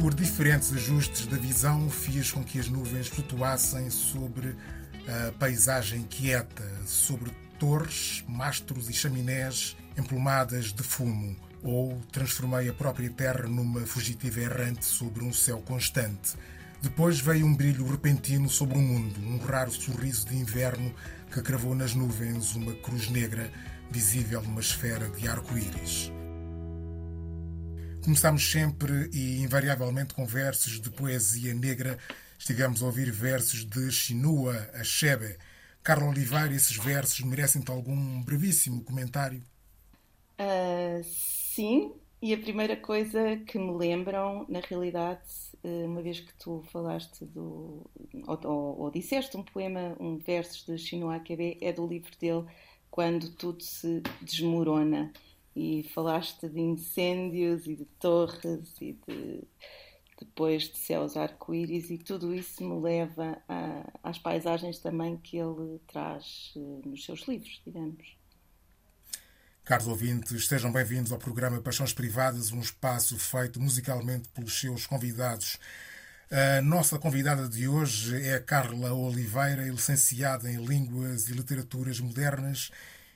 por diferentes ajustes da visão, fiz com que as nuvens flutuassem sobre a paisagem quieta, sobre torres, mastros e chaminés emplumadas de fumo, ou transformei a própria terra numa fugitiva errante sobre um céu constante. Depois veio um brilho repentino sobre o mundo, um raro sorriso de inverno que cravou nas nuvens uma cruz negra visível numa esfera de arco-íris. Começámos sempre e invariavelmente com versos de poesia negra. Estivemos a ouvir versos de Chinua Achebe. Carla Oliveira, esses versos merecem-te algum brevíssimo comentário? Uh, sim, e a primeira coisa que me lembram, na realidade, eh, uma vez que tu falaste do. ou, ou, ou disseste um poema, um verso de Chinua Achebe, é do livro dele, Quando Tudo Se Desmorona e falaste de incêndios e de torres e de depois de céus arco-íris e tudo isso me leva a, às paisagens também que ele traz eh, nos seus livros, digamos. Caros ouvintes, sejam bem-vindos ao programa Paixões Privadas, um espaço feito musicalmente pelos seus convidados. A nossa convidada de hoje é Carla Oliveira, licenciada em Línguas e Literaturas Modernas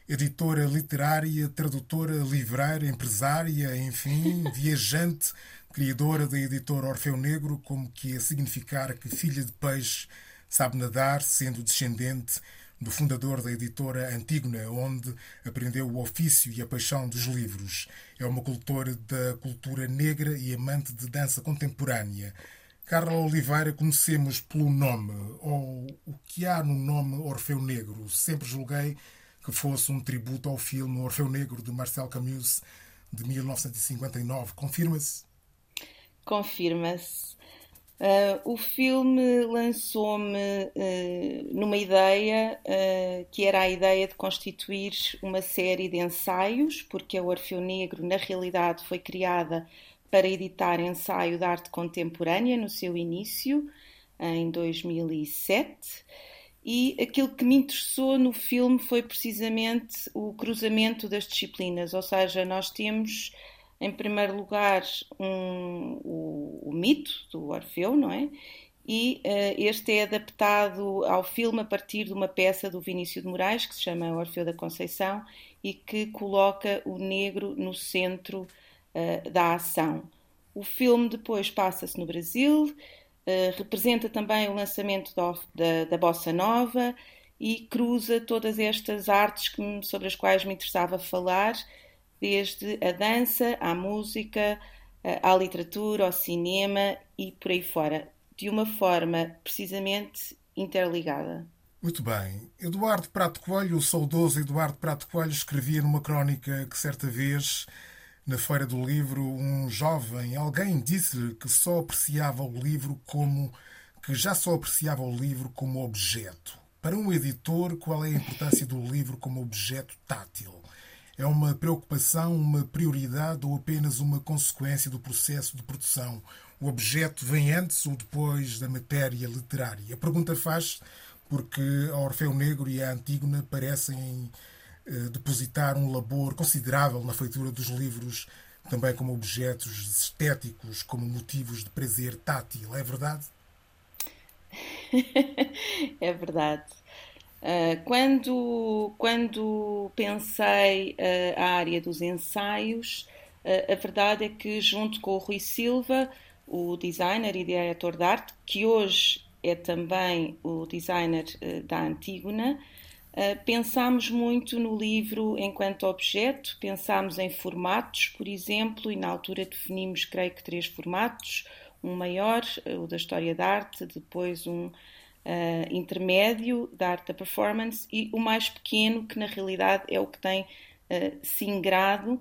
editora literária, tradutora livreira, empresária, enfim, viajante, criadora da editora Orfeu Negro, como que a significar que filha de peixe sabe nadar, sendo descendente do fundador da editora Antígona, onde aprendeu o ofício e a paixão dos livros. É uma cultora da cultura negra e amante de dança contemporânea. Carla Oliveira conhecemos pelo nome, ou o que há no nome Orfeu Negro. Sempre julguei que fosse um tributo ao filme Orfeu Negro de Marcel Camus de 1959. Confirma-se? Confirma-se. Uh, o filme lançou-me uh, numa ideia uh, que era a ideia de constituir uma série de ensaios, porque a Orfeu Negro, na realidade, foi criada para editar ensaio de arte contemporânea no seu início, em 2007. E aquilo que me interessou no filme foi precisamente o cruzamento das disciplinas, ou seja, nós temos, em primeiro lugar, um, o, o, mito do Orfeu, não é? E uh, este é adaptado ao filme a partir de uma peça do Vinícius de Moraes, que se chama Orfeu da Conceição, e que coloca o negro no centro uh, da ação. O filme depois passa-se no Brasil, Uh, representa também o lançamento da, da, da, Bossa Nova e cruza todas estas artes que, sobre as quais me interessava falar, desde a dança, à música, uh, à literatura, ao cinema e por aí fora, de uma forma precisamente interligada. Muito bem. Eduardo Prato Coelho, o saudoso Eduardo Prato Coelho, escrevia numa crónica que certa vez na Feira do Livro, um jovem, alguém disse-lhe que só apreciava o livro como que já só apreciava o livro como objeto. Para um editor, qual é a importância do livro como objeto tátil? É uma preocupação, uma prioridade ou apenas uma consequência do processo de produção? O objeto vem antes ou depois da matéria literária? A pergunta faz porque a Orfeu Negro e a Antígona parecem depositar um labor considerável na feitura dos livros, também como objetos estéticos, como motivos de prazer tátil. É verdade? é verdade. Uh, quando, quando pensei uh, a área dos ensaios, a verdade é que, junto com o Rui Silva, o designer e diretor de arte, que hoje é também o designer da Antígona, pensámos muito no livro enquanto objeto, pensámos em formatos, por exemplo, e na altura definimos, creio que, três formatos: um maior, eh, o da história da arte, depois um uh, intermédio, da arte da performance, e o mais pequeno, que na realidade é o que tem uh, singrado.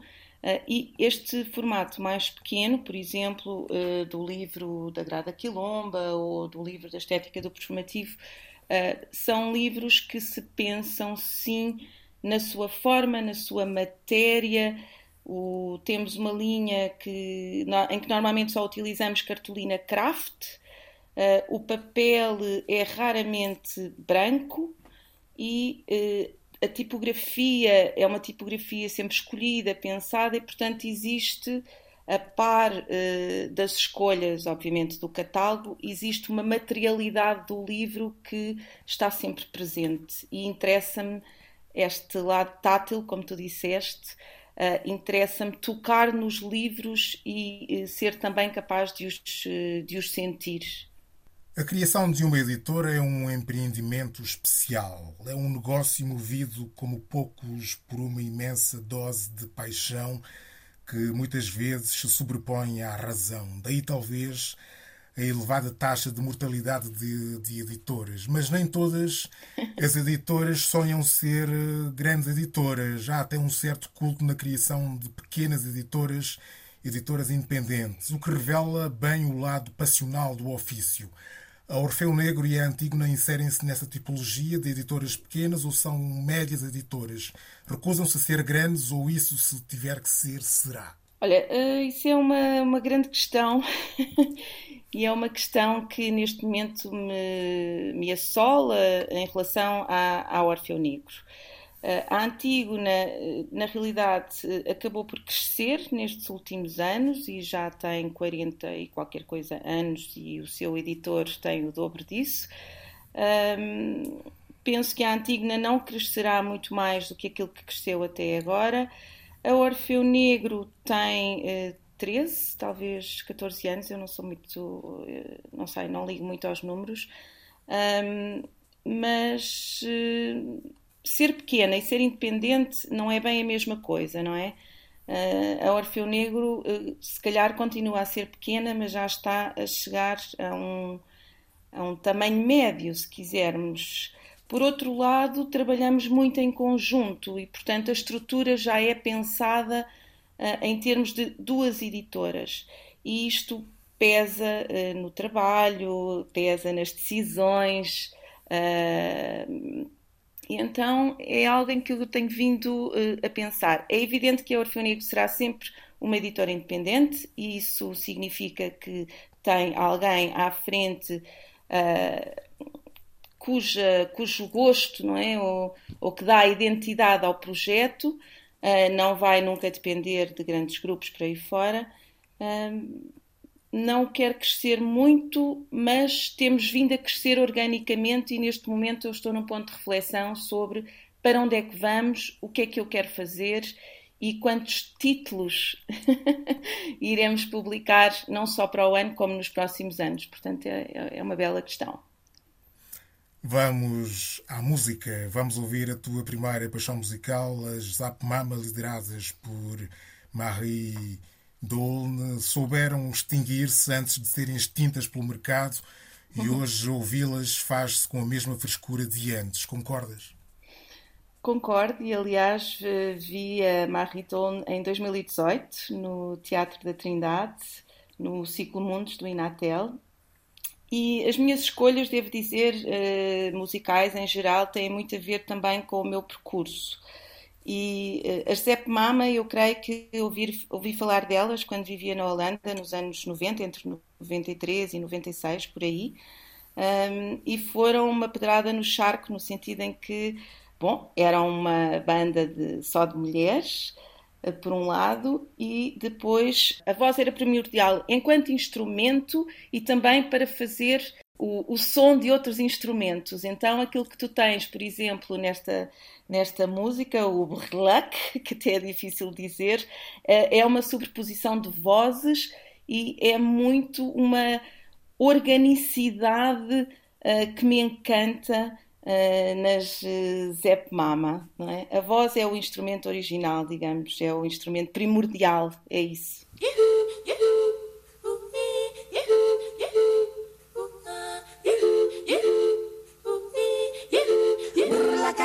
e este formato mais pequeno, por exemplo, do livro da Grada Quilomba ou do livro da Estética do Performativo, Uh, são livros que se pensam, sim, na sua forma, na sua matéria. O, temos uma linha que, em que normalmente só utilizamos cartolina craft. Uh, o papel é raramente branco e uh, a tipografia é uma tipografia sempre escolhida, pensada e, portanto, existe a par das escolhas, obviamente, do catálogo, existe uma materialidade do livro que está sempre presente e interessa-me este lado tátil, como tu disseste, Uh, Interessa-me tocar nos livros e uh, ser também capaz de os, uh, de os sentir. A criação de uma editora é um empreendimento especial. É um negócio movido como poucos por uma imensa dose de paixão que muitas vezes se sobrepõe à razão. Daí talvez a elevada taxa de mortalidade de, de, editoras, mas nem todas as editoras sonham ser eh, grandes editoras. Há até um certo culto na criação de pequenas editoras, editoras independentes, o que revela bem o lado passional do ofício. A Orfeu Negro e a Antígona inserem-se nessa tipologia de editoras pequenas ou são médias editoras? Recusam-se a ser grandes ou isso, se tiver que ser, será? Olha, eh, isso é uma, uma grande questão e é uma questão que neste momento me, me assola em relação à, ao Orfeu Negro. Eh, a Antígona, eh, na realidade, acabou por crescer nestes últimos anos e já tem 40 e qualquer coisa anos e o seu editor tem o dobro disso. Um, penso que a Antígona não crescerá muito mais do que aquilo que cresceu até agora. A Orfeu Negro tem uh, 13, talvez 14 anos, eu não sou muito, eh, não sei, não ligo muito aos números, um, mas uh, ser pequena e ser independente não é bem a mesma coisa, não é? Uh, a Orfeu Negro, uh, se calhar, continua a ser pequena, mas já está a chegar a um, a um tamanho médio, se quisermos. Por outro lado, trabalhamos muito em conjunto e, portanto, a estrutura já é pensada uh, em termos de duas editoras. E isto pesa no trabalho, pesa nas decisões. Uh, e então é algo em que eu tenho vindo a pensar. É evidente que a Orfeu Negro será sempre uma editora independente, e isso significa que tem alguém à frente cuja, cujo gosto, não é? Ou, ou que dá identidade ao projeto, uh, não vai nunca depender de grandes grupos para aí fora. Uh, não quer crescer muito, mas temos vindo a crescer organicamente e neste momento eu estou num ponto de reflexão sobre para onde é que vamos, o que é que eu quero fazer e quantos títulos iremos publicar, não só para o ano, como nos próximos anos. Portanto, é, é uma bela questão. Vamos à música. Vamos ouvir a tua primeira paixão musical, as Zap Mama, lideradas por Marie Dolne, souberam extinguir-se antes de serem extintas pelo mercado e uhum. hoje ouvi-las faz-se com a mesma frescura de antes. Concordas? Concordo e, aliás, vi a Marie Dolne em 2018 no Teatro da Trindade, no Ciclo Mundos do Inatel e as minhas escolhas, devo dizer, uh, musicais em geral, têm muito a ver também com o meu percurso. E uh, as Zep Mama, eu creio que ouvi, ouvi falar delas quando vivia na Holanda, nos anos 90, entre 93 e 96, por aí. Um, e foram uma pedrada no charco, no sentido em que, bom, eram uma banda de, só de mulheres, eh, por um lado, e depois a voz era primordial enquanto instrumento e também para fazer o, o, som de outros instrumentos. Então, aquilo que tu tens, por exemplo, nesta, nesta música, o brlac, que até é difícil dizer, eh, é uma sobreposição de vozes e é muito uma organicidade uh, que me encanta uh, nas Zep Mama. É? A voz é o instrumento original, digamos, é o instrumento primordial, é isso.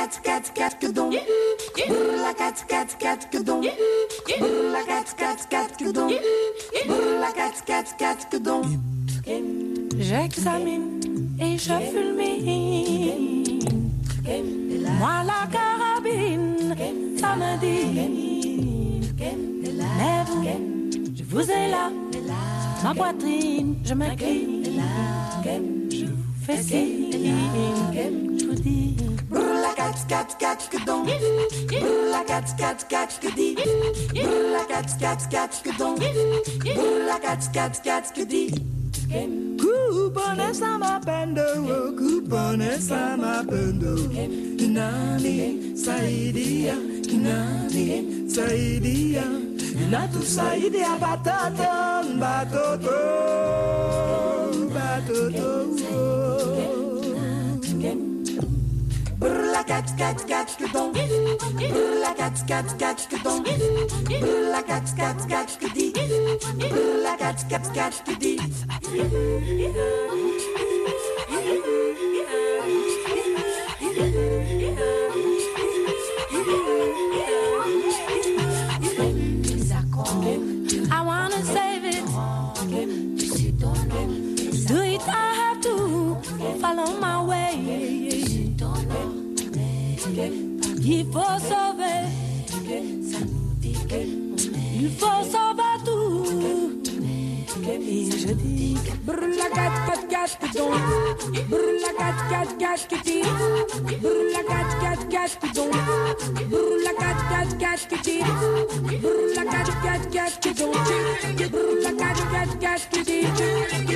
Cat cat cat cadum Burla cat cat cat cadum Burla cat cat cat cadum Burla cat cat cat cadum J'examine et je fulmine Moi la carabine, ça me dit Mais je vous ai là, ma poitrine, je m'incline Je vous fais signe, je vous dis Brrla cat cat cat que don. Brrla cat cat cat que di. Brrla cat cat cat que don. Brrla cat cat cat que di. Cupone sama pendo, cupone sama pendo. Kinani saidia, kinani saidia. Natu saidia batoto, batoto, batoto. batoto. Brrla cat cat cat gedon. Brrla cat cat cat gedon. Brrla cat cat cat gedi. Brrla cat cat cat gedi. I gasket. Brûle la gat gat gaspidon. Brûle la gat gat gasket. Brûle la gat gat gaspidon. Brûle la gat gat gasket. Brûle la gat gat gaspidon. Brûle la gat gat gasket.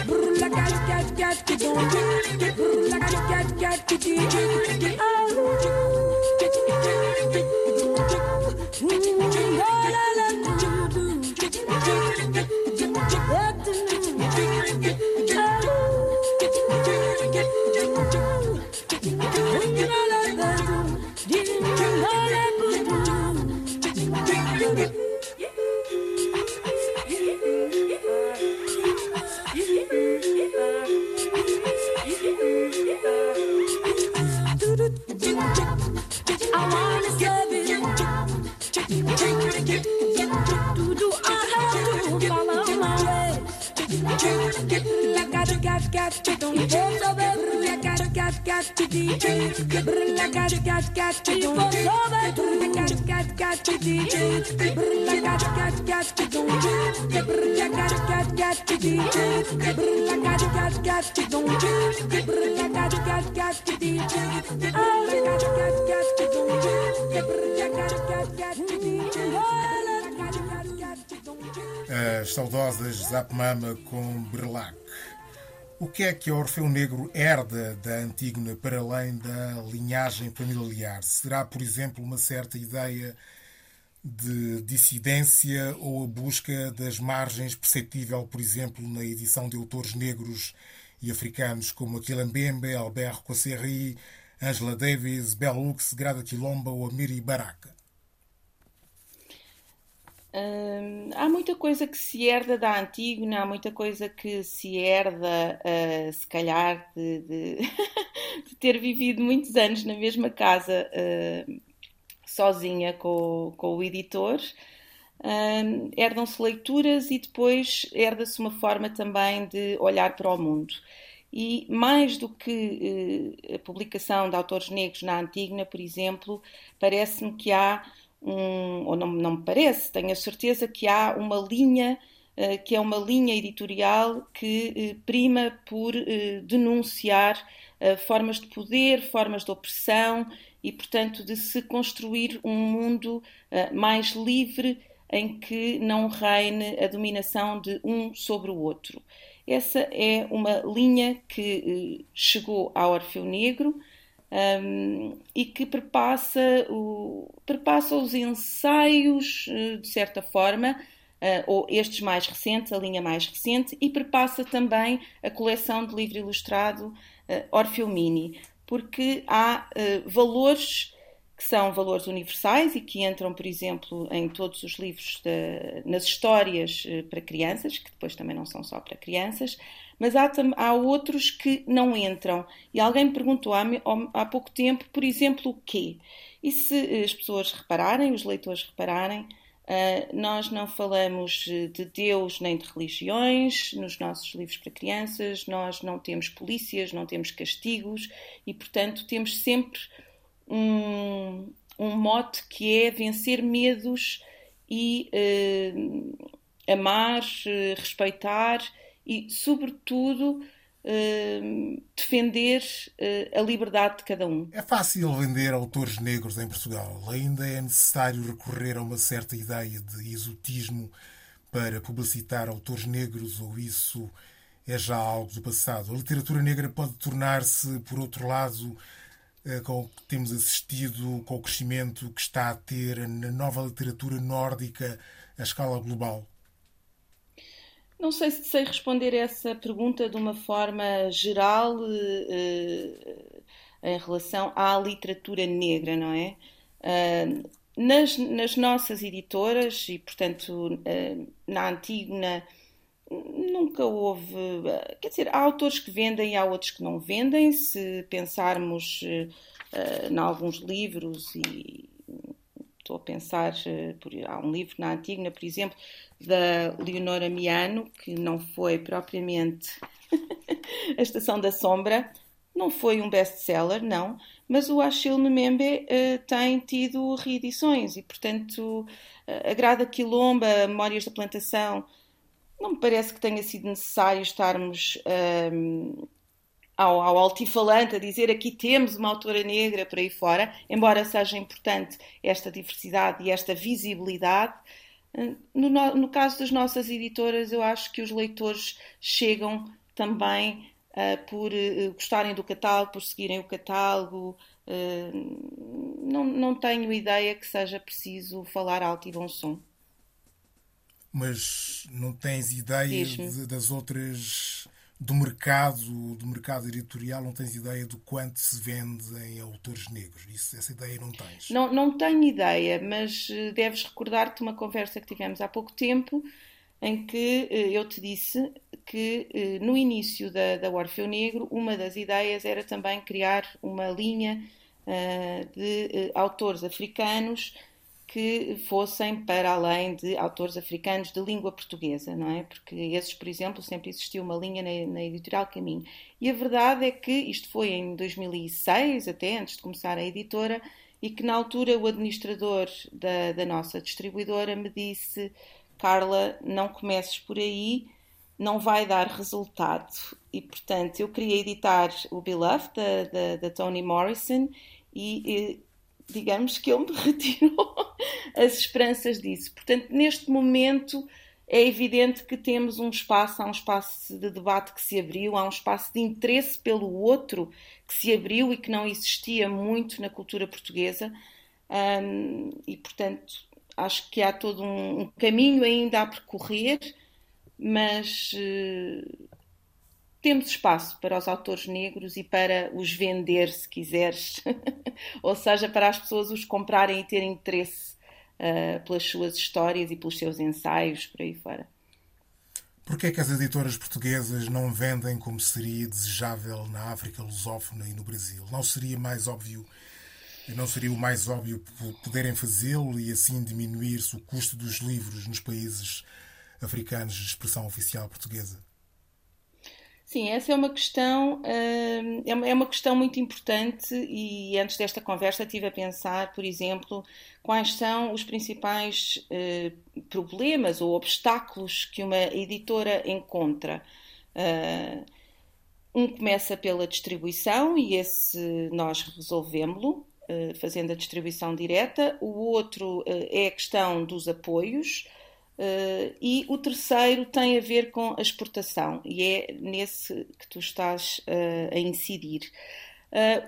Brûle la gat gat gaspidon. Brûle la gat gat gaspidon. As saudosas Zapmama com Berlac. O que é que a Orfeu Negro herda da Antígona para além da linhagem familiar? Será, por exemplo, uma certa ideia de dissidência ou a busca das margens perceptível, por exemplo, na edição de autores negros e africanos como Aquila Mbembe, Albert Cosseri, Angela Davis, Bell Hooks, Grada Quilomba ou Amiri Baraka? Hum, há muita coisa que se herda da Antígona, há muita coisa que se herda, uh, se calhar, de, de, de, ter vivido muitos anos na mesma casa, uh, sozinha com, com o editor. Herdam-se leituras e depois herda-se uma forma também de olhar para o mundo. E mais do que uh, a publicação de autores negros na Antígona, por exemplo, parece-me que há um, ou não, não me parece, tenho a certeza que há uma linha uh, que é uma linha editorial que uh, prima por uh, denunciar formas de poder, formas de opressão e, portanto, de se construir um mundo mais livre em que não reine a dominação de um sobre o outro. Essa é uma linha que chegou ao Orfeu Negro um, e que perpassa, o, perpassa os ensaios, eh, de certa forma, uh, ou estes mais recentes, a linha mais recente, e perpassa também a coleção de livro ilustrado uh, Orfeu Mini, porque há uh, valores que são valores universais e que entram, por exemplo, em todos os livros, de, nas histórias para crianças, que depois também não são só para crianças, mas há, há outros que não entram. E alguém me perguntou há, há pouco tempo, por exemplo, o quê? E se eh, as pessoas repararem, os leitores repararem, Uh, nós não falamos de Deus nem de religiões nos nossos livros para crianças, nós não temos polícias, não temos castigos e, portanto, temos sempre um, um mote que é vencer medos e uh, amar, uh, respeitar e, sobretudo, uh, defender uh, a liberdade de cada um. É fácil vender autores negros em Portugal. Ainda é necessário recorrer a uma certa ideia de exotismo para publicitar autores negros ou isso é já algo do passado? A literatura negra pode tornar-se, por outro lado, eh, com o que temos assistido, com o crescimento que está a ter na nova literatura nórdica a escala global? Não sei se sei responder essa pergunta de uma forma geral eh, em relação à literatura negra, não é? Nas, nas, nossas editoras, e portanto na Antígona, nunca houve. Quer dizer, há autores que vendem e há outros que não vendem. Se pensarmos uh, em alguns livros e estou a pensar, uh, por, há um livro na Antígona, por exemplo, da Leonora Miano, que não foi propriamente A Estação da Sombra, não foi um best-seller, não, mas o Achille Membe uh, tem tido reedições e, portanto, uh, a Grada Quilomba, Memórias da Plantação, não me parece que tenha sido necessário estarmos um, ao, ao altifalante a dizer aqui temos uma autora negra por aí fora, embora seja importante esta diversidade e esta visibilidade. No, no, caso das nossas editoras, eu acho que os leitores chegam também uh, por uh, gostarem do catálogo, por seguirem o catálogo. Uh, não, não tenho ideia que seja preciso falar alto e bom som. Mas não tens ideia de, das outras do mercado, do mercado editorial, não tens ideia do quanto se vende em autores negros. Isso, essa ideia não tens. Não, não tenho ideia, mas eh, deves recordar-te uma conversa que tivemos há pouco tempo em que eh, eu te disse que eh, no início da, da Orfeu Negro, uma das ideias era também criar uma linha de autores africanos que fossem para além de autores africanos de língua portuguesa, não é? Porque esses, por exemplo, sempre existiu uma linha na, na, editorial Caminho. E a verdade é que isto foi em 2006, até antes de começar a editora, e que na altura o administrador da, da nossa distribuidora me disse: Carla, não comeces por aí, não vai dar resultado. E portanto, eu queria editar o Beloved da, da, da Toni Morrison e, e digamos que ele me retirou as esperanças disso. Portanto, neste momento é evidente que temos um espaço, há um espaço de debate que se abriu, há um espaço de interesse pelo outro que se abriu e que não existia muito na cultura portuguesa. Um, e, portanto, acho que há todo um, um caminho ainda a percorrer, mas uh, temos espaço para os autores negros e para os vender, se quiseres, ou seja, para as pessoas os comprarem e terem interesse uh, pelas suas histórias e pelos seus ensaios, por aí fora. Porquê é que as editoras portuguesas não vendem como seria desejável na África lusófona e no Brasil? Não seria mais óbvio, não seria o mais óbvio poderem fazê-lo e assim diminuir-se o custo dos livros nos países africanos de expressão oficial portuguesa? Sim, essa é uma questão hum, é, é uma questão muito importante e antes desta conversa estive a pensar, por exemplo, quais são os principais eh, problemas ou obstáculos que uma editora encontra. Uh, um começa pela distribuição e esse nós resolvemos-lo, fazendo a distribuição direta. O outro é a questão dos apoios. Uh, e o terceiro tem a ver com a exportação, e é nesse que tu estás uh, a incidir. Uh,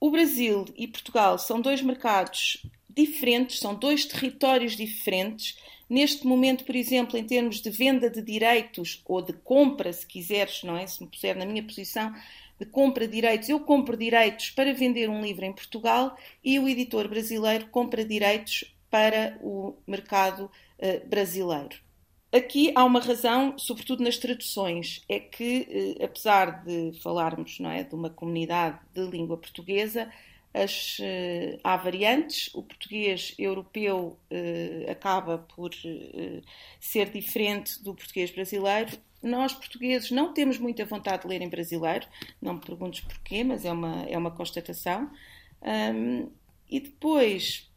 o Brasil e Portugal são dois mercados diferentes, são dois territórios diferentes. Neste momento, por exemplo, em termos de venda de direitos ou de compra, se quiseres, não é? Se me puser na minha posição de compra de direitos, eu compro direitos para vender um livro em Portugal e o editor brasileiro compra direitos para o mercado uh, brasileiro. Aqui há uma razão, sobretudo nas traduções, é que, uh, apesar de falarmos não é, de uma comunidade de língua portuguesa, as, uh, há variantes. O português europeu acaba por ser diferente do português brasileiro. Nós, portugueses, não temos muita vontade de ler em brasileiro, não me perguntes porquê, mas é uma, é uma constatação. Um, e depois,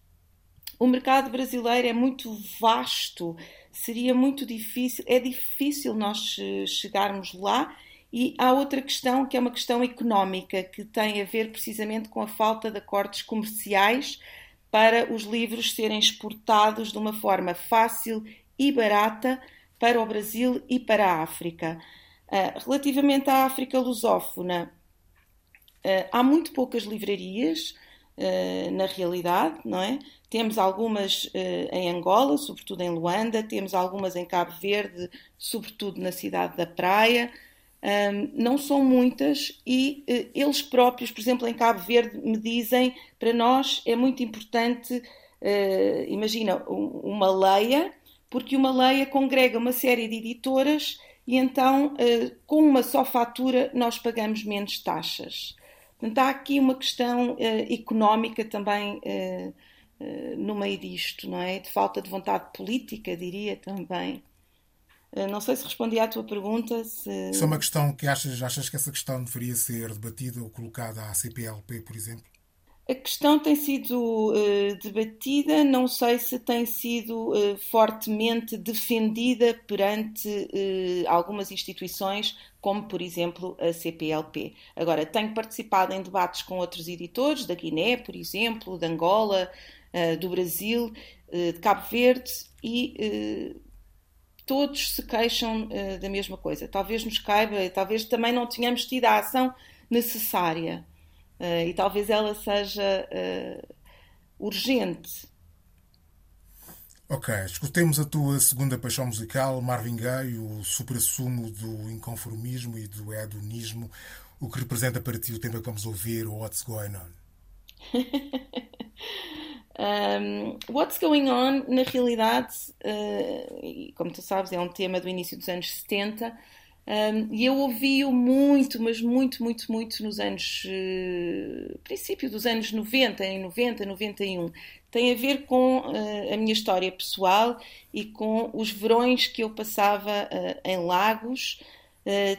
o mercado brasileiro é muito vasto, seria muito difícil, é difícil nós chegarmos lá E há outra questão que é uma questão económica, que tem a ver precisamente com a falta de acordos comerciais para os livros serem exportados de uma forma fácil e barata para o Brasil e para a África. Uh, relativamente à África lusófona, uh, há muito poucas livrarias, uh, na realidade, não é? Temos algumas em Angola, sobretudo em Luanda, temos algumas em Cabo Verde, sobretudo na cidade da Praia, um, não são muitas e uh, eles próprios, por exemplo, em Cabo Verde, me dizem para nós é muito importante, uh, imagina, uma leia, porque uma leia congrega uma série de editoras e então uh, com uma só fatura nós pagamos menos taxas. Portanto, há aqui uma questão económica também no meio disto, não é? De falta de vontade política, diria também. Eh, não sei se respondi à tua pergunta. Se... Isso é uma questão que achas, achas que essa questão deveria ser debatida ou colocada à CPLP, por exemplo? A questão tem sido uh, debatida, não sei se tem sido uh, fortemente defendida perante uh, algumas instituições, como por exemplo a CPLP. Agora, tenho participado em debates com outros editores, da Guiné, por exemplo, de Angola, do Brasil, de Cabo Verde, e todos se queixam da mesma coisa. Talvez nos caiba, talvez também não tenhamos tido a ação necessária uh, e talvez ela seja uh, urgente. Ok, escutemos a tua segunda paixão musical, Marvin Gaye, o supra-sumo do inconformismo e do hedonismo, o que representa para ti o tema que vamos ouvir, What's Going On? Um, What's Going On, na realidade, uh, como tu sabes, é um tema do início dos anos 70 um, e eu ouvi-o muito, mas muito, muito, muito nos anos. Uh, princípio dos anos 90, em 90, 91. Tem a ver com uh, a minha história pessoal e com os verões que eu passava em Lagos.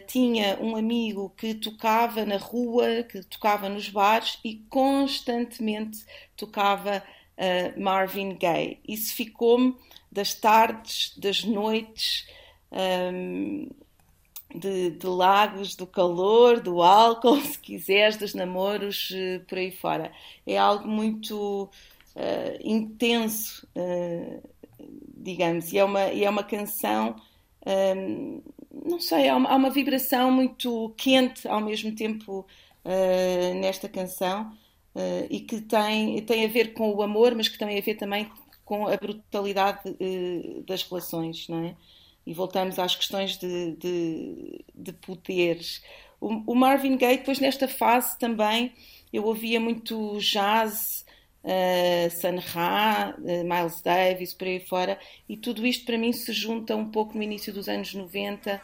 tinha um amigo que tocava na rua, que tocava nos bares e constantemente tocava uh, Marvin Gaye. Isso ficou-me das tardes, das noites, um, de, de, lagos, do calor, do álcool, se quiseres, dos namoros, uh, por aí fora. É algo muito uh, intenso, digamos, e é uma, e é uma canção. Um, não sei, há uma, há uma, vibração muito quente ao mesmo tempo nesta canção uh, e que tem, tem a ver com o amor, mas que tem a ver também com a brutalidade uh, das relações, não é? E voltamos às questões de, de, de poderes. O, o, Marvin Gaye, depois nesta fase também, eu ouvia muito jazz, uh, Sun Ra, uh, Miles Davis, por aí fora, e tudo isto para mim se junta um pouco no início dos anos 90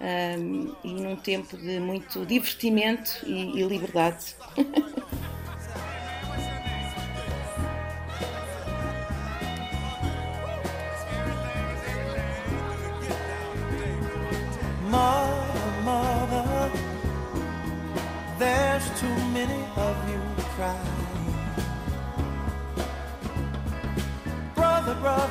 um, e num tempo de muito divertimento e, e liberdade.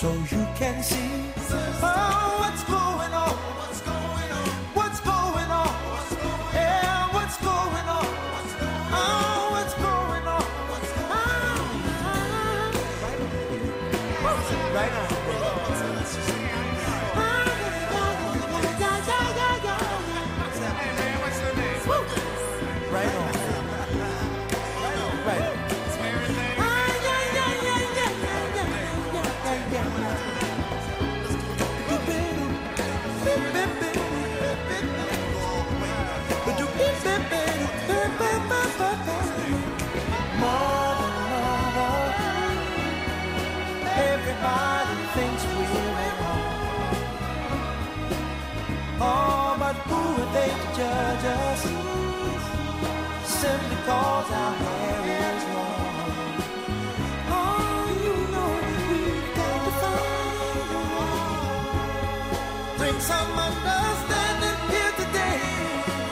so you can see oh, going. Simply cause our hair is. Oh, you know we've got to find some understanding here today.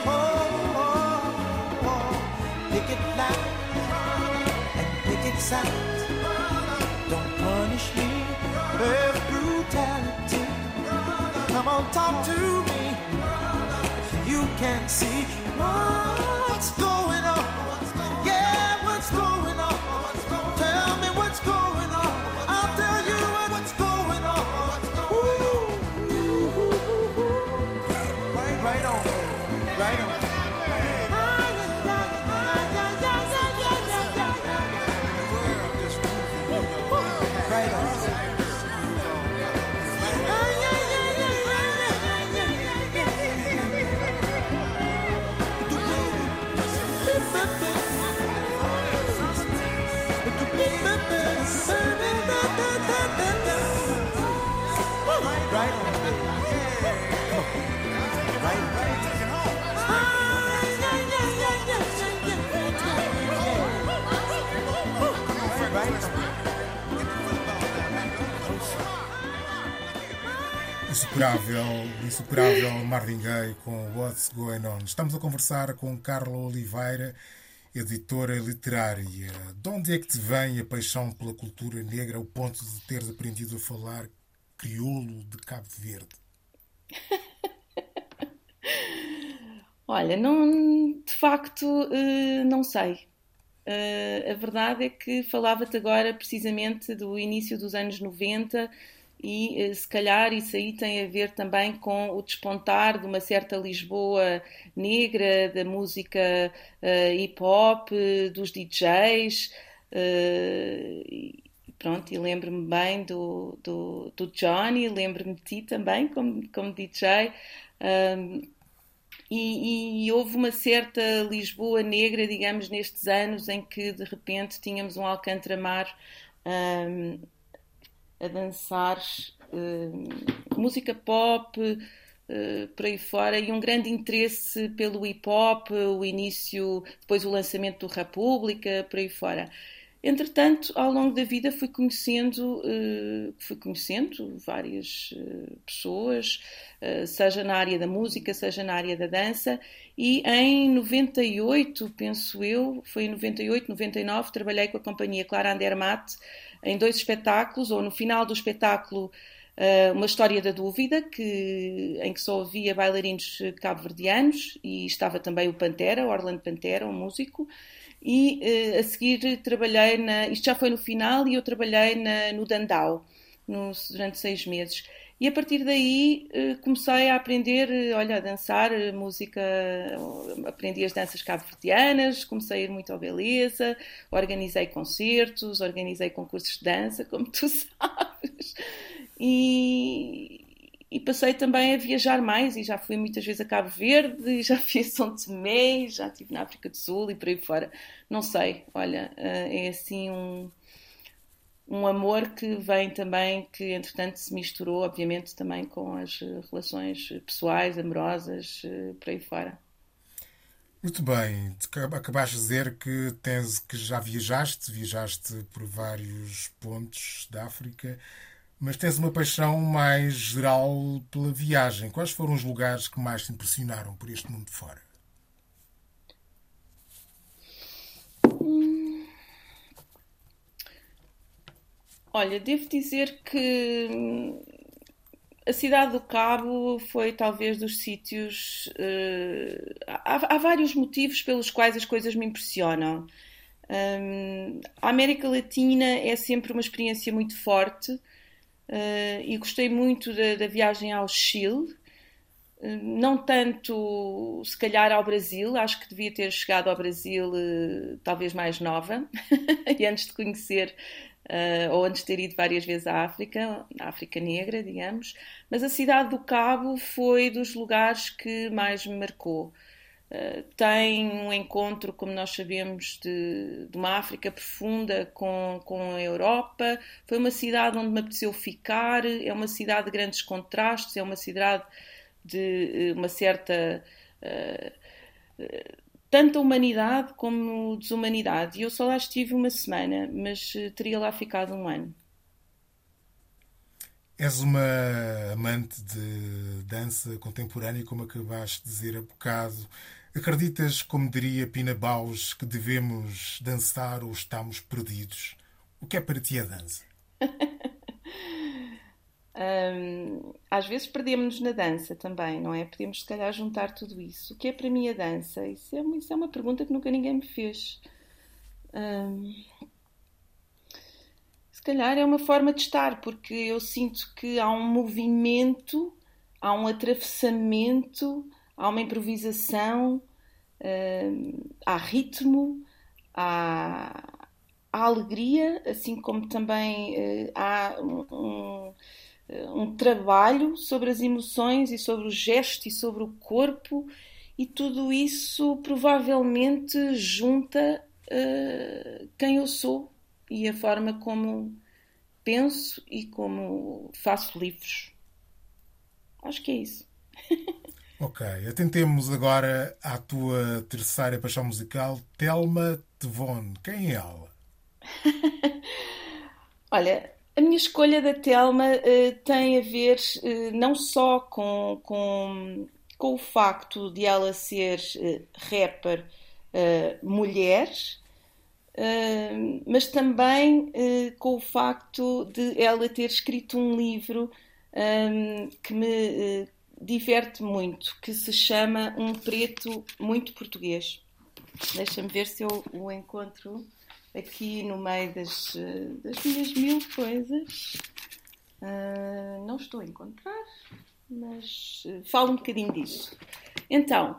Oh, oh, oh. Pick it and pick it. Don't punish me with brutality. Come on, talk to me. You can see what's going Insuperável, insuperável Marvin Gaye com What's Going On. Estamos a conversar com Carla Oliveira, editora literária. De onde é que te vem a paixão pela cultura negra ao ponto de teres aprendido a falar crioulo de Cabo Verde? Olha, não, de facto, eh, não sei. Eh, a verdade é que falava-te agora precisamente do início dos anos 90 e eh, se calhar isso aí tem a ver também com o despontar de uma certa Lisboa negra, da música hip hop, dos DJs. e pronto, e lembro-me bem do, do, do Johnny, lembro-me de ti também como, como DJ. Um, e, e, houve uma certa Lisboa negra, digamos, nestes anos em que de repente tínhamos um Alcântara-Mar um, a dançar um, música pop uh, por aí fora e um grande interesse pelo hip hop, o início, depois o lançamento do República, por aí fora. Entretanto, ao longo da vida fui conhecendo, uh, fui conhecendo várias uh, pessoas, uh, seja na área da música, seja na área da dança, e em 98, penso eu, foi em 98, 99, trabalhei com a companhia Clara Andermatt em dois espetáculos, ou no final do espetáculo uma história da dúvida, que, em que só havia bailarinos cabo-verdianos, e estava também o Pantera, o Orlando Pantera, um músico, e uh, a seguir trabalhei na. Isto já foi no final e eu trabalhei na, no Dandau no, durante seis meses. E a partir daí uh, comecei a aprender, uh, olha, a dançar música, aprendi as danças cabo-verdianas, comecei a ir muito à beleza, organizei concertos, organizei concursos de dança, como tu sabes. E, e passei também a viajar mais e já fui muitas vezes a Cabo Verde, já fui a São Tomé, já estive na África do Sul e por aí fora. Não sei, olha, é assim um, um amor que vem também, que entretanto se misturou, obviamente, também com as relações pessoais, amorosas, por aí fora. Muito bem, acabaste de dizer que, tens, que já viajaste, viajaste por vários pontos da África mas tens uma paixão mais geral pela viagem. Quais foram os lugares que mais te impressionaram por este mundo fora? Olha, devo dizer que a cidade do Cabo foi talvez dos sítios. Uh, há, há, vários motivos pelos quais as coisas me impressionam. Um, a América Latina é sempre uma experiência muito forte Uh, e gostei muito da, da viagem ao Chile, uh, não tanto se calhar ao Brasil, acho que devia ter chegado ao Brasil uh, talvez mais nova, e antes de conhecer, ou antes de ter ido várias vezes à África, à África Negra, digamos, mas a cidade do Cabo foi dos lugares que mais me marcou. Uh, tem um encontro, como nós sabemos, de, de, uma África profunda com, com a Europa. Foi uma cidade onde me apeteceu ficar. É uma cidade de grandes contrastes, é uma cidade de uma certa. Uh, uh, tanta humanidade como desumanidade. E eu só lá estive uma semana, mas teria lá ficado um ano. És uma amante de dança contemporânea, como acabaste de dizer há bocado. Acreditas, como diria Pina Baus, que devemos dançar ou estamos perdidos? O que é para ti a dança? um, às vezes perdemos-nos na dança também, não é? Podemos, se calhar, juntar tudo isso. O que é para mim a dança? Isso é, isso é uma pergunta que nunca ninguém me fez. Um, se calhar é uma forma de estar, porque eu sinto que há um movimento, há um atravessamento, há uma improvisação, uh, há ritmo, há, há, alegria, assim como também uh, há um, um, trabalho sobre as emoções e sobre o gesto e sobre o corpo, e tudo isso provavelmente junta uh, quem eu sou e a forma como penso e como faço livros. Acho que é isso. ok, atentemos agora à tua terceira paixão musical, Telma Tevon. Quem é ela? Olha, a minha escolha da Telma uh, tem a ver uh, não só com, com, com o facto de ela ser uh, rapper mulher, mas também com o facto de ela ter escrito um livro um, que me diverte muito, que se chama Um Preto Muito Português. Deixa-me ver se eu o encontro aqui no meio das, das minhas mil coisas. não estou a encontrar, mas falo um bocadinho disso. Então,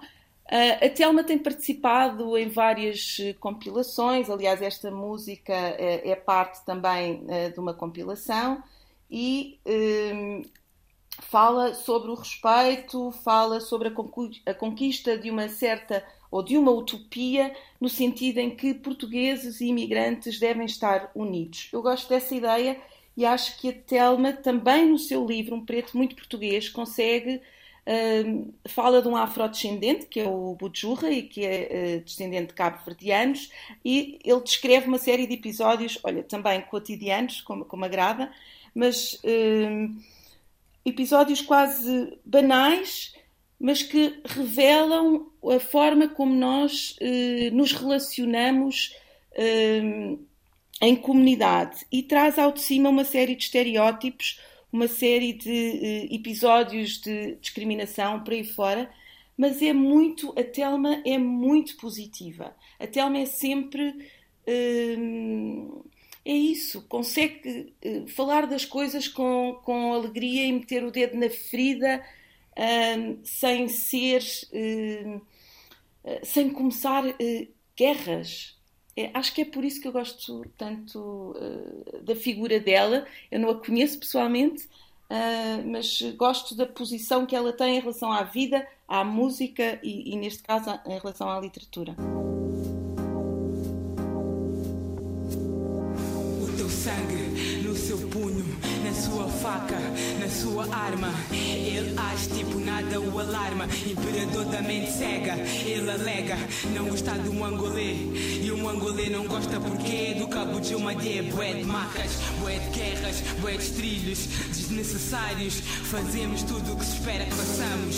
Uh, a Telma tem participado em várias uh, compilações, aliás, esta música uh, é parte também de uma compilação e fala sobre o respeito, fala sobre a conquista de uma certa ou de uma utopia, no sentido em que portugueses e imigrantes devem estar unidos. Eu gosto dessa ideia e acho que a Telma, também no seu livro, Um Preto Muito Português, consegue fala de um afrodescendente, que é o Bujurra, e que é uh, descendente de cabo-verdianos, e ele descreve uma série de episódios, olha, também cotidianos, como, como agrada, mas episódios quase banais, mas que revelam a forma como nós uh, nos relacionamos em comunidade e traz ao de cima uma série de estereótipos uma série de uh, episódios de discriminação por aí fora, mas é muito, a Telma é muito positiva. A Telma é sempre. Uh, é isso, consegue uh, falar das coisas com, com alegria e meter o dedo na ferida sem ser. sem começar guerras. É, acho que é por isso que eu gosto tanto da figura dela. Eu não a conheço pessoalmente, uh, mas gosto da posição que ela tem em relação à vida, à música e, e neste caso, em relação à literatura. O teu sangue no seu punho, na sua faca sua arma. Ele age tipo nada o alarma. Imperador da mente cega, ele alega não gostar de um angolê. E um angolê não gosta porque do cabo de uma D. Bué de macas, bué de guerras, bué de trilhos desnecessários. Fazemos tudo o que se espera que façamos.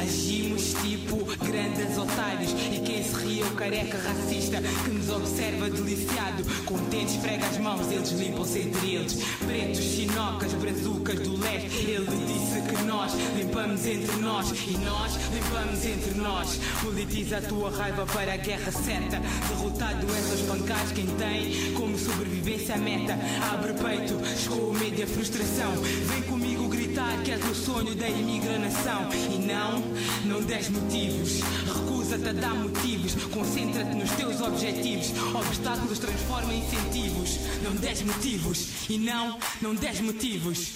Agimos tipo grandes otários. E quem se ri é o careca racista que nos observa deliciado. Contentes, esfrega as mãos, eles limpam-se entre eles. Pretos, chinocas, brazucas do leste. Ele disse que nós limpamos entre nós e nós limpamos entre nós. Politiza a tua raiva para a guerra certa. Derrotado essas pancas, quem tem como sobrevivência a meta. Abre peito, escoa o medo e a frustração. Vem comigo gritar que és o sonho da imigração. E não, não des motivos. Recusa-te a dar motivos. Concentra-te nos teus objetivos. Obstáculos transforma em incentivos. Não des motivos. E não, não des motivos.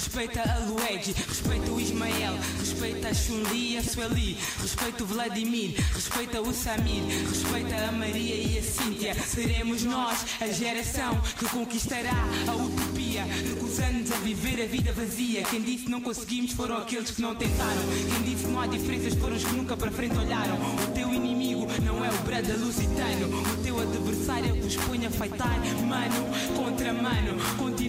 Respeita a Luigi, respeita o Ismael, respeita a Chun-Li e a Sueli, respeita o Vladimir, respeita o Samir, respeita a Maria e a Cíntia. Seremos nós a geração que conquistará a utopia, recusando-nos a viver a vida vazia. Quem disse não conseguimos foram aqueles que não tentaram. Quem disse não há diferenças foram os que nunca para frente olharam. O teu inimigo não é o brada lusitano, o teu adversário é o que os põe a feitar. Mano contra mano, continuas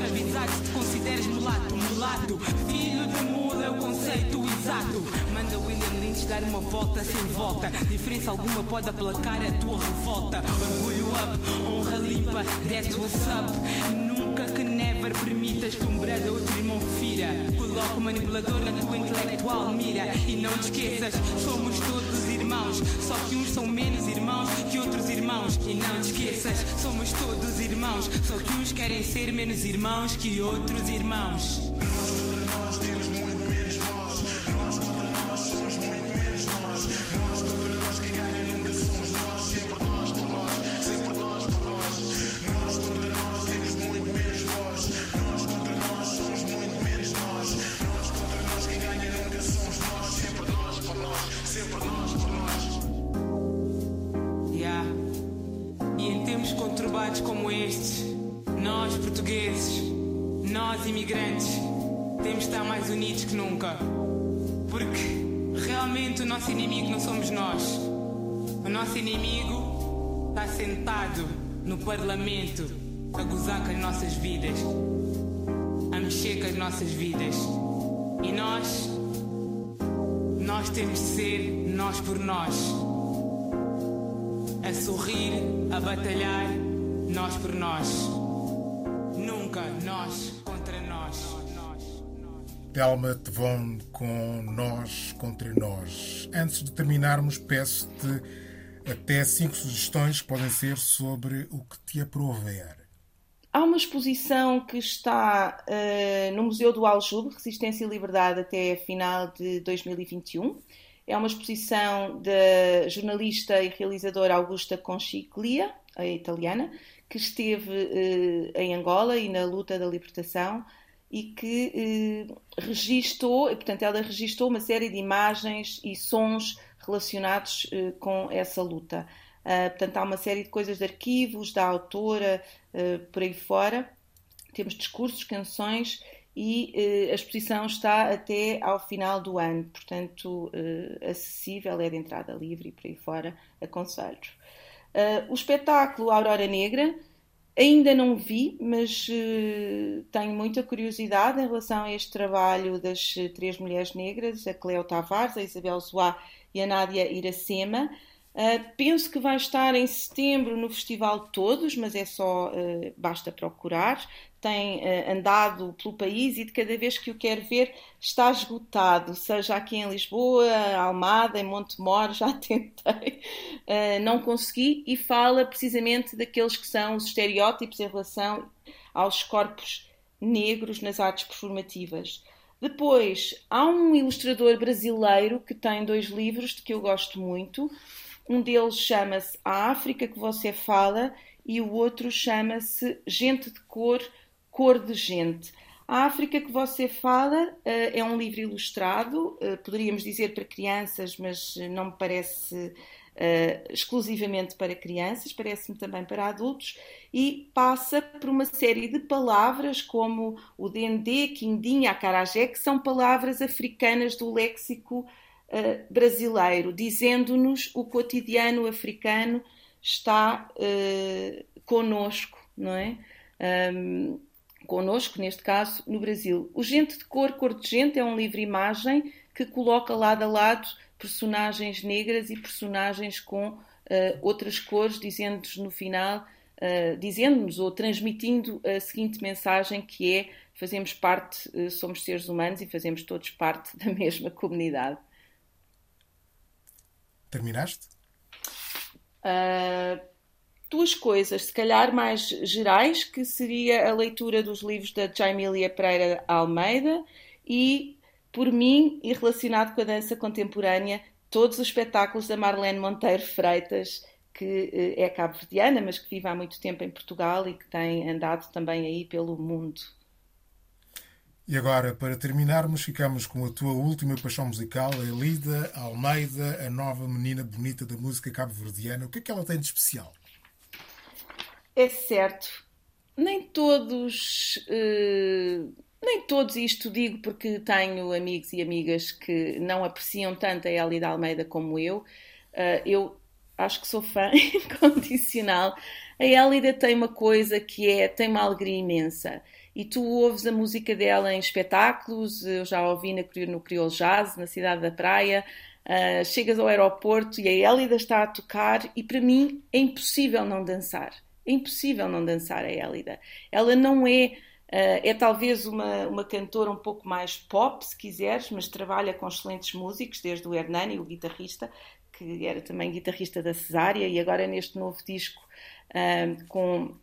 escravizado se te consideres mulato, mulato. Filho de mula é o conceito exato. Manda William Lynch dar uma volta sem volta. Diferença alguma pode aplacar a tua revolta. Orgulho up, honra limpa, that's what's up. Nunca que never permitas que um brada outro irmão fira. Coloca o manipulador na tua intelectual mira. E não te esqueças, somos todos irmãos. Só que uns são menos irmãos que outros irmãos. E não te esqueças, somos todos irmãos. Só que uns querem ser menos irmãos que outros irmãos. No Parlamento a gozar com as nossas vidas, a mexer com as nossas vidas. E nós, nós temos de ser nós por nós a sorrir, a batalhar, nós por nós. Nunca nós contra nós. Telma Tevon com Nós contra Nós. Antes de terminarmos, peço-te até cinco sugestões que podem ser sobre o que te aprover. Há uma exposição que está eh, no Museu do Aljube, Resistência e Liberdade, até final de 2021. É uma exposição da jornalista e realizadora Augusta Conchiglia, a italiana, que esteve eh, em Angola e na luta da libertação e que eh, registou, portanto, ela registou uma série de imagens e sons relacionados eh, com essa luta. Uh, portanto, há uma série de coisas de arquivos da autora uh, por aí fora. Temos discursos, canções e uh, a exposição está até ao final do ano, portanto, acessível, é de entrada livre e por aí fora, aconselho. o espetáculo Aurora Negra ainda não vi, mas tenho muita curiosidade em relação a este trabalho das três mulheres negras, a Cleo Tavares, a Isabel Zoá e a Nádia Iracema. Uh, penso que vai estar em setembro no Festival Todos, mas é só, uh, basta procurar. Tem uh, andado pelo país e de cada vez que o quer ver está esgotado, seja aqui em Lisboa, Almada, em Montemor, já tentei, não consegui. E fala precisamente daqueles que são os estereótipos em relação aos corpos negros nas artes performativas. Depois, há um ilustrador brasileiro que tem dois livros de que eu gosto muito. Um deles chama-se A África que você fala e o outro chama-se Gente de Cor, Cor de Gente. A África que você fala uh, é um livro ilustrado, uh, poderíamos dizer para crianças, mas não me parece uh, exclusivamente para crianças, parece-me também para adultos, e passa por uma série de palavras como o dendê, quindinha, acarajé, que são palavras africanas do léxico uh, brasileiro, dizendo-nos o cotidiano africano está uh, conosco, não é? Um, conosco, neste caso, no Brasil. O Gente de Cor, Cor de Gente é um livro-imagem que coloca lado a lado personagens negras e personagens com uh, outras cores, dizendo-nos no final, uh, dizendo-nos ou transmitindo a seguinte mensagem que é fazemos parte, uh, somos seres humanos e fazemos todos parte da mesma comunidade. Terminaste? Duas coisas, se calhar mais gerais, que seria a leitura dos livros da Jaimilia Pereira Almeida e, por mim, e relacionado com a dança contemporânea, todos os espetáculos da Marlene Monteiro Freitas, que eh, é cabo-verdiana, mas que vive há muito tempo em Portugal e que tem andado também aí pelo mundo. E agora, para terminarmos, ficamos com a tua última paixão musical, a Elida Almeida, a nova menina bonita da música cabo-verdiana. O que é que ela tem de especial? É certo, nem todos, eh, nem todos, isto digo porque tenho amigos e amigas que não apreciam tanto a Elida Almeida como eu. Eh, eu acho que sou fã incondicional. A Elida tem uma coisa que é, tem uma alegria imensa e tu ouves a música dela em espetáculos, eu já a ouvi no Crioulo Jazz, na Cidade da Praia, uh, chegas ao aeroporto e a Elida está a tocar e para mim é impossível não dançar. É impossível não dançar a Elida. Ela não é, é talvez uma, uma cantora um pouco mais pop, se quiseres, mas trabalha com excelentes músicos, desde o Hernani, o guitarrista, que era também guitarrista da Cesária, e agora neste novo disco uh, com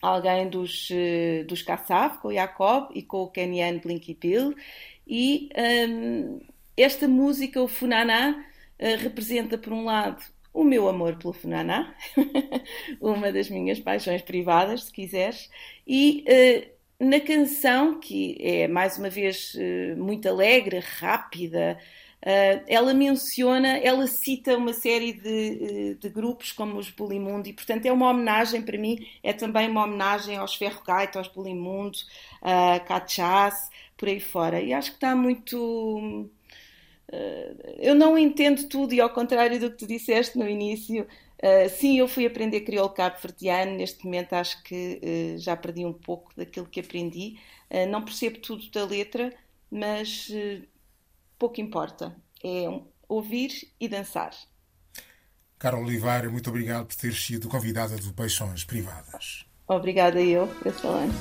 alguém dos, uh, dos Kassav, com o Jacob e com o Kenyan Blinky Bill. E um, esta música, o Funaná, representa, por um lado, o meu amor pelo Funaná, uma das minhas paixões privadas, se quiseres, e uh, na canção, que é mais uma vez muito alegre, rápida, Uh, ela menciona, ela cita uma série de, eh, de grupos como os Bulimundo e, portanto, é uma homenagem para mim, é também uma homenagem aos Ferrogaita, aos Bulimundo, a Cachaz, por aí fora. E acho que está muito. Eu não entendo tudo e, ao contrário do que tu disseste no início, uh, sim, eu fui aprender crioulo cabo-verdiano. Neste momento, acho que já perdi um pouco daquilo que aprendi. não percebo tudo da letra, mas pouco importa. É ouvir e dançar. Carol Oliveira, muito obrigado por ter sido convidada do Paixões Privadas. Obrigada eu, Pessoalano.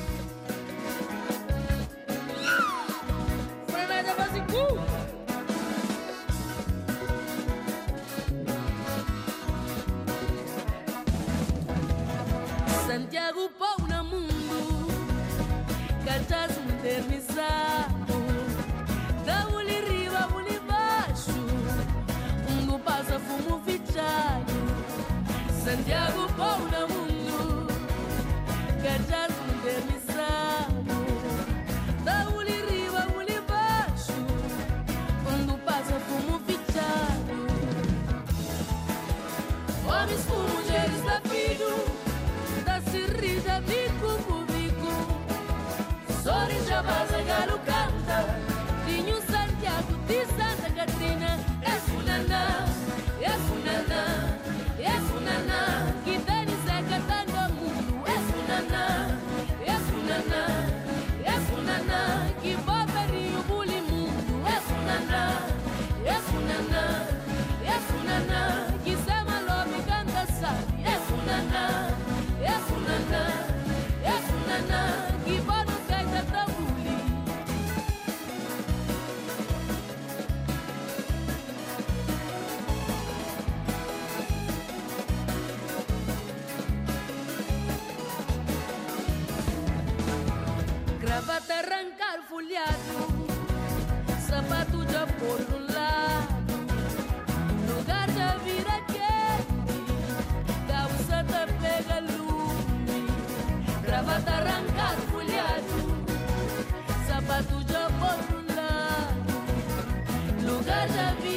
Lugar já vira